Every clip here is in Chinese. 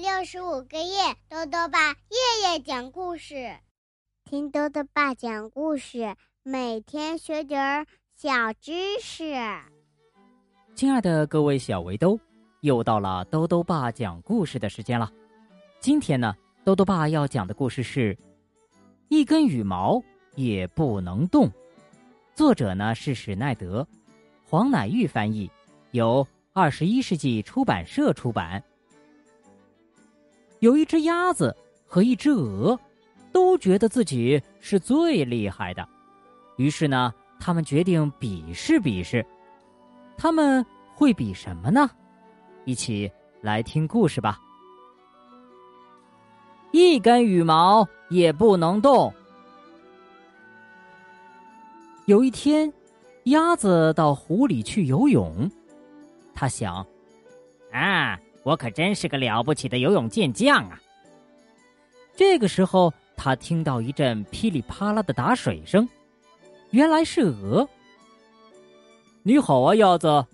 六十五个夜，豆豆爸夜夜讲故事，听豆豆爸讲故事，每天学点儿小知识。亲爱的各位小围兜，又到了豆豆爸讲故事的时间了。今天呢，豆豆爸要讲的故事是《一根羽毛也不能动》，作者呢是史奈德，黄乃玉翻译，由二十一世纪出版社出版。有一只鸭子和一只鹅，都觉得自己是最厉害的，于是呢，他们决定比试比试。他们会比什么呢？一起来听故事吧。一根羽毛也不能动。有一天，鸭子到湖里去游泳，他想：啊。我可真是个了不起的游泳健将啊！这个时候，他听到一阵噼里啪啦的打水声，原来是鹅。你好啊，鸭子！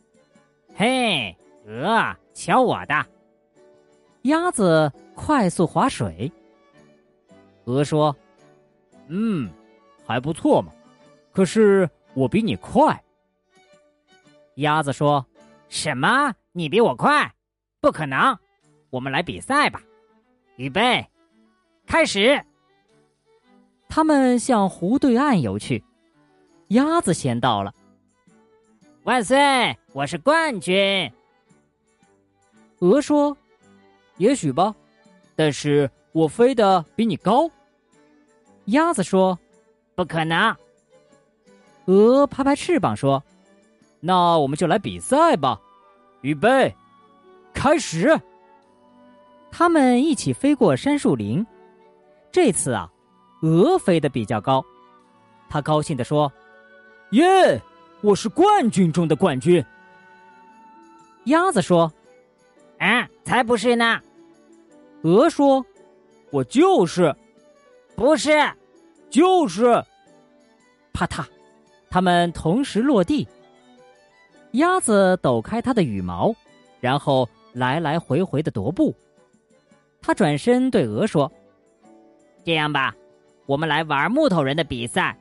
嘿，鹅，瞧我的！鸭子快速划水。鹅说：“嗯，还不错嘛，可是我比你快。”鸭子说：“什么？你比我快？”不可能，我们来比赛吧！预备，开始。他们向湖对岸游去，鸭子先到了。万岁！我是冠军。鹅说：“也许吧，但是我飞得比你高。”鸭子说：“不可能。”鹅拍拍翅膀说：“那我们就来比赛吧！预备。”开始，他们一起飞过杉树林。这次啊，鹅飞得比较高，他高兴地说：“耶，我是冠军中的冠军。”鸭子说：“啊，才不是呢！”鹅说：“我就是，不是，就是。”啪嗒，他们同时落地。鸭子抖开它的羽毛，然后。来来回回的踱步，他转身对鹅说：“这样吧，我们来玩木头人的比赛，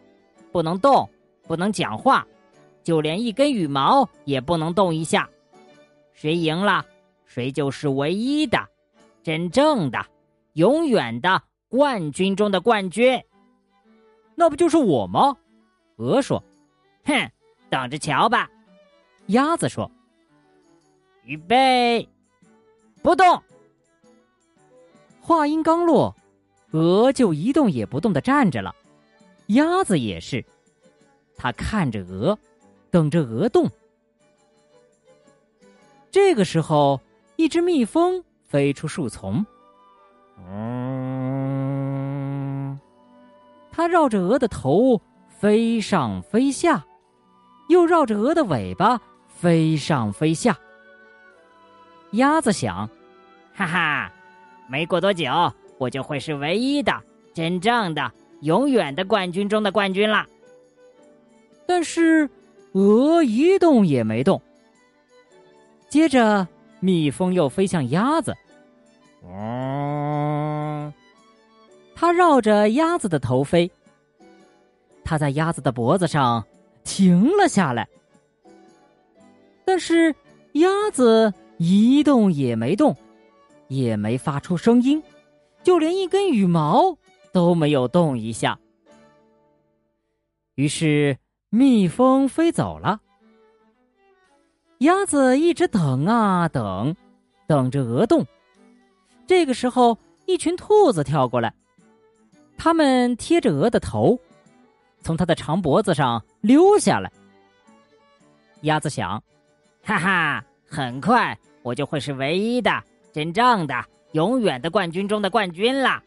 不能动，不能讲话，就连一根羽毛也不能动一下。谁赢了，谁就是唯一的、真正的、永远的冠军中的冠军。那不就是我吗？”鹅说：“哼，等着瞧吧。”鸭子说：“预备。”不动。话音刚落，鹅就一动也不动的站着了。鸭子也是，它看着鹅，等着鹅动。这个时候，一只蜜蜂飞出树丛，嗯，它绕着鹅的头飞上飞下，又绕着鹅的尾巴飞上飞下。鸭子想：“哈哈，没过多久，我就会是唯一的、真正的、永远的冠军中的冠军了。”但是，鹅一动也没动。接着，蜜蜂又飞向鸭子，嗯，它绕着鸭子的头飞，它在鸭子的脖子上停了下来。但是，鸭子。一动也没动，也没发出声音，就连一根羽毛都没有动一下。于是蜜蜂飞走了，鸭子一直等啊等，等着鹅动。这个时候，一群兔子跳过来，它们贴着鹅的头，从它的长脖子上溜下来。鸭子想：“哈哈。”很快，我就会是唯一的、真正的、永远的冠军中的冠军了。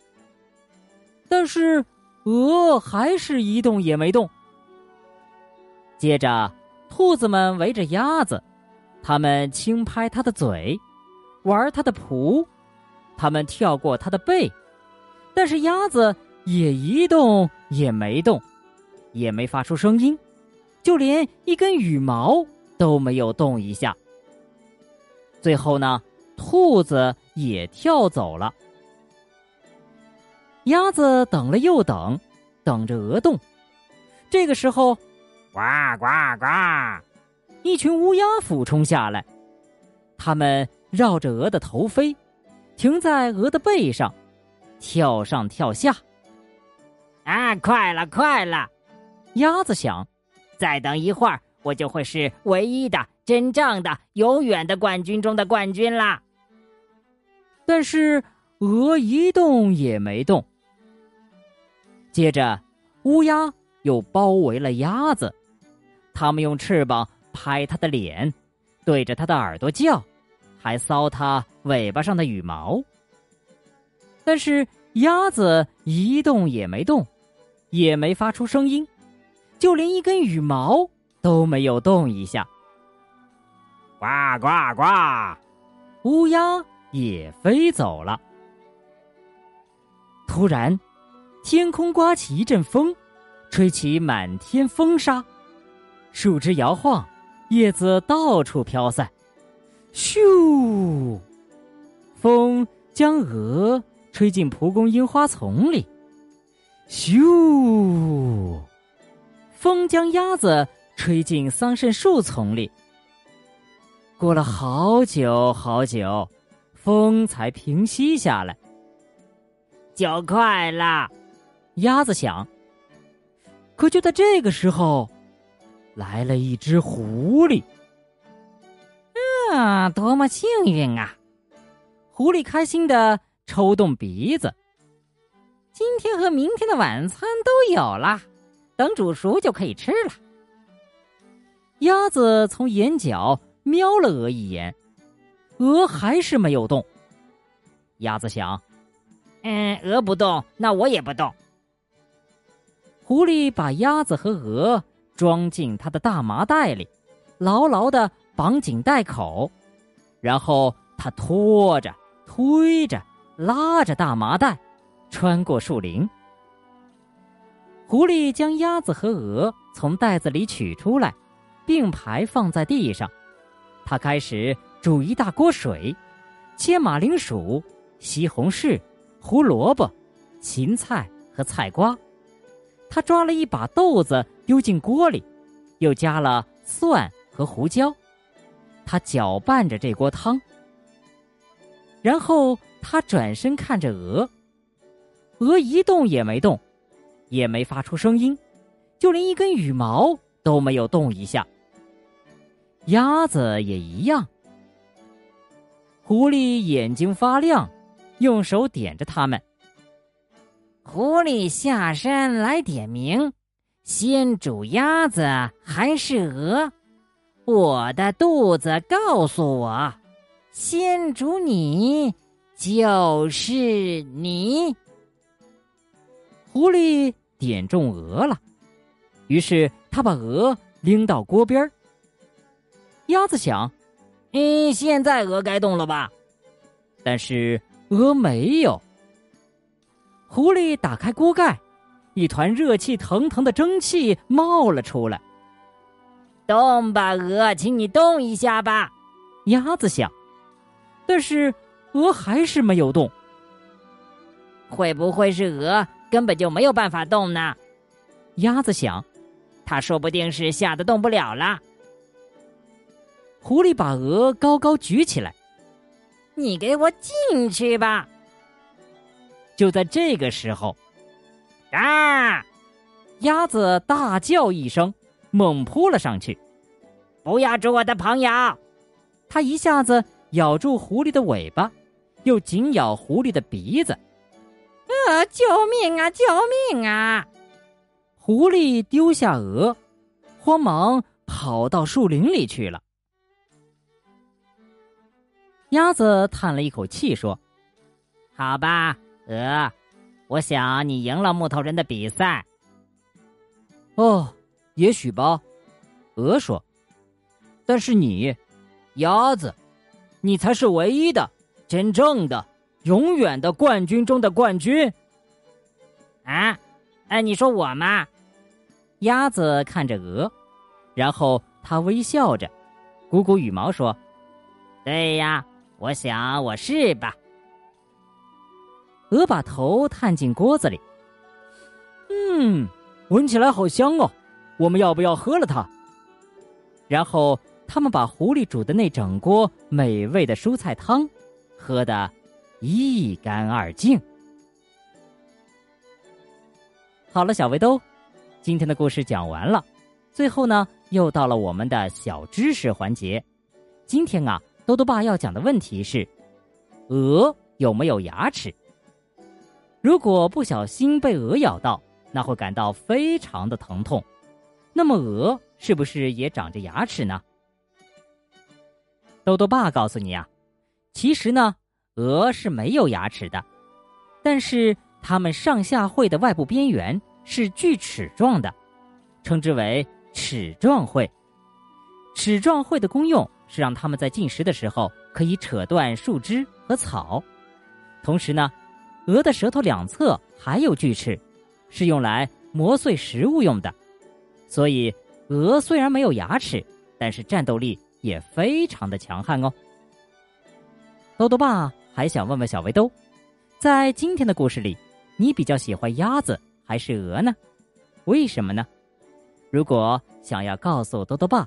但是，鹅还是一动也没动。接着，兔子们围着鸭子，它们轻拍它的嘴，玩它的蹼，它们跳过它的背，但是鸭子也一动也没动，也没发出声音，就连一根羽毛都没有动一下。最后呢，兔子也跳走了。鸭子等了又等，等着鹅动。这个时候，呱呱呱！一群乌鸦俯冲下来，它们绕着鹅的头飞，停在鹅的背上，跳上跳下。啊，快了，快了！鸭子想，再等一会儿，我就会是唯一的、真正的、永远的冠军中的冠军啦。但是鹅一动也没动。接着，乌鸦又包围了鸭子，它们用翅膀拍它的脸，对着它的耳朵叫，还搔它尾巴上的羽毛。但是鸭子一动也没动，也没发出声音，就连一根羽毛都没有动一下。呱呱呱！乌鸦。也飞走了。突然，天空刮起一阵风，吹起满天风沙，树枝摇晃，叶子到处飘散。咻！风将鹅吹进蒲公英花丛里。咻！风将鸭子吹进桑葚树丛里。过了好久好久。风才平息下来，就快了。鸭子想。可就在这个时候，来了一只狐狸。啊，多么幸运啊！狐狸开心的抽动鼻子。今天和明天的晚餐都有了，等煮熟就可以吃了。鸭子从眼角瞄了鹅一眼。鹅还是没有动。鸭子想：“嗯，鹅不动，那我也不动。”狐狸把鸭子和鹅装进他的大麻袋里，牢牢的绑紧袋口，然后他拖着、推着、拉着大麻袋，穿过树林。狐狸将鸭子和鹅从袋子里取出来，并排放在地上。他开始。煮一大锅水，切马铃薯、西红柿、胡萝卜、芹菜和菜瓜。他抓了一把豆子丢进锅里，又加了蒜和胡椒。他搅拌着这锅汤，然后他转身看着鹅，鹅一动也没动，也没发出声音，就连一根羽毛都没有动一下。鸭子也一样。狐狸眼睛发亮，用手点着它们。狐狸下山来点名，先煮鸭子还是鹅？我的肚子告诉我，先煮你就是你。狐狸点中鹅了，于是他把鹅拎到锅边儿鸭子想。嗯，现在鹅该动了吧？但是鹅没有。狐狸打开锅盖，一团热气腾腾的蒸汽冒了出来。动吧，鹅，请你动一下吧。鸭子想，但是鹅还是没有动。会不会是鹅根本就没有办法动呢？鸭子想，它说不定是吓得动不了了。狐狸把鹅高高举起来，你给我进去吧！就在这个时候，啊！鸭子大叫一声，猛扑了上去。不要捉我的朋友！它一下子咬住狐狸的尾巴，又紧咬狐狸的鼻子。啊！救命啊！救命啊！狐狸丢下鹅，慌忙跑到树林里去了。鸭子叹了一口气说：“好吧，鹅，我想你赢了木头人的比赛。”哦，也许吧，鹅说。但是你，鸭子，你才是唯一的、真正的、永远的冠军中的冠军。啊，哎，你说我吗？鸭子看着鹅，然后他微笑着，鼓鼓羽毛说：“对呀。”我想我是吧。鹅把头探进锅子里，嗯，闻起来好香哦。我们要不要喝了它？然后他们把狐狸煮的那整锅美味的蔬菜汤喝得一干二净。好了，小围兜，今天的故事讲完了。最后呢，又到了我们的小知识环节。今天啊，豆豆爸要讲的问题是：鹅有没有牙齿？如果不小心被鹅咬到，那会感到非常的疼痛。那么鹅是不是也长着牙齿呢？豆豆爸告诉你啊，其实呢，鹅是没有牙齿的，但是它们上下喙的外部边缘是锯齿状的，称之为。齿状喙，齿状喙的功用是让它们在进食的时候可以扯断树枝和草。同时呢，鹅的舌头两侧还有锯齿，是用来磨碎食物用的。所以，鹅虽然没有牙齿，但是战斗力也非常的强悍哦。豆豆爸还想问问小围兜，在今天的故事里，你比较喜欢鸭子还是鹅呢？为什么呢？如果想要告诉兜兜爸，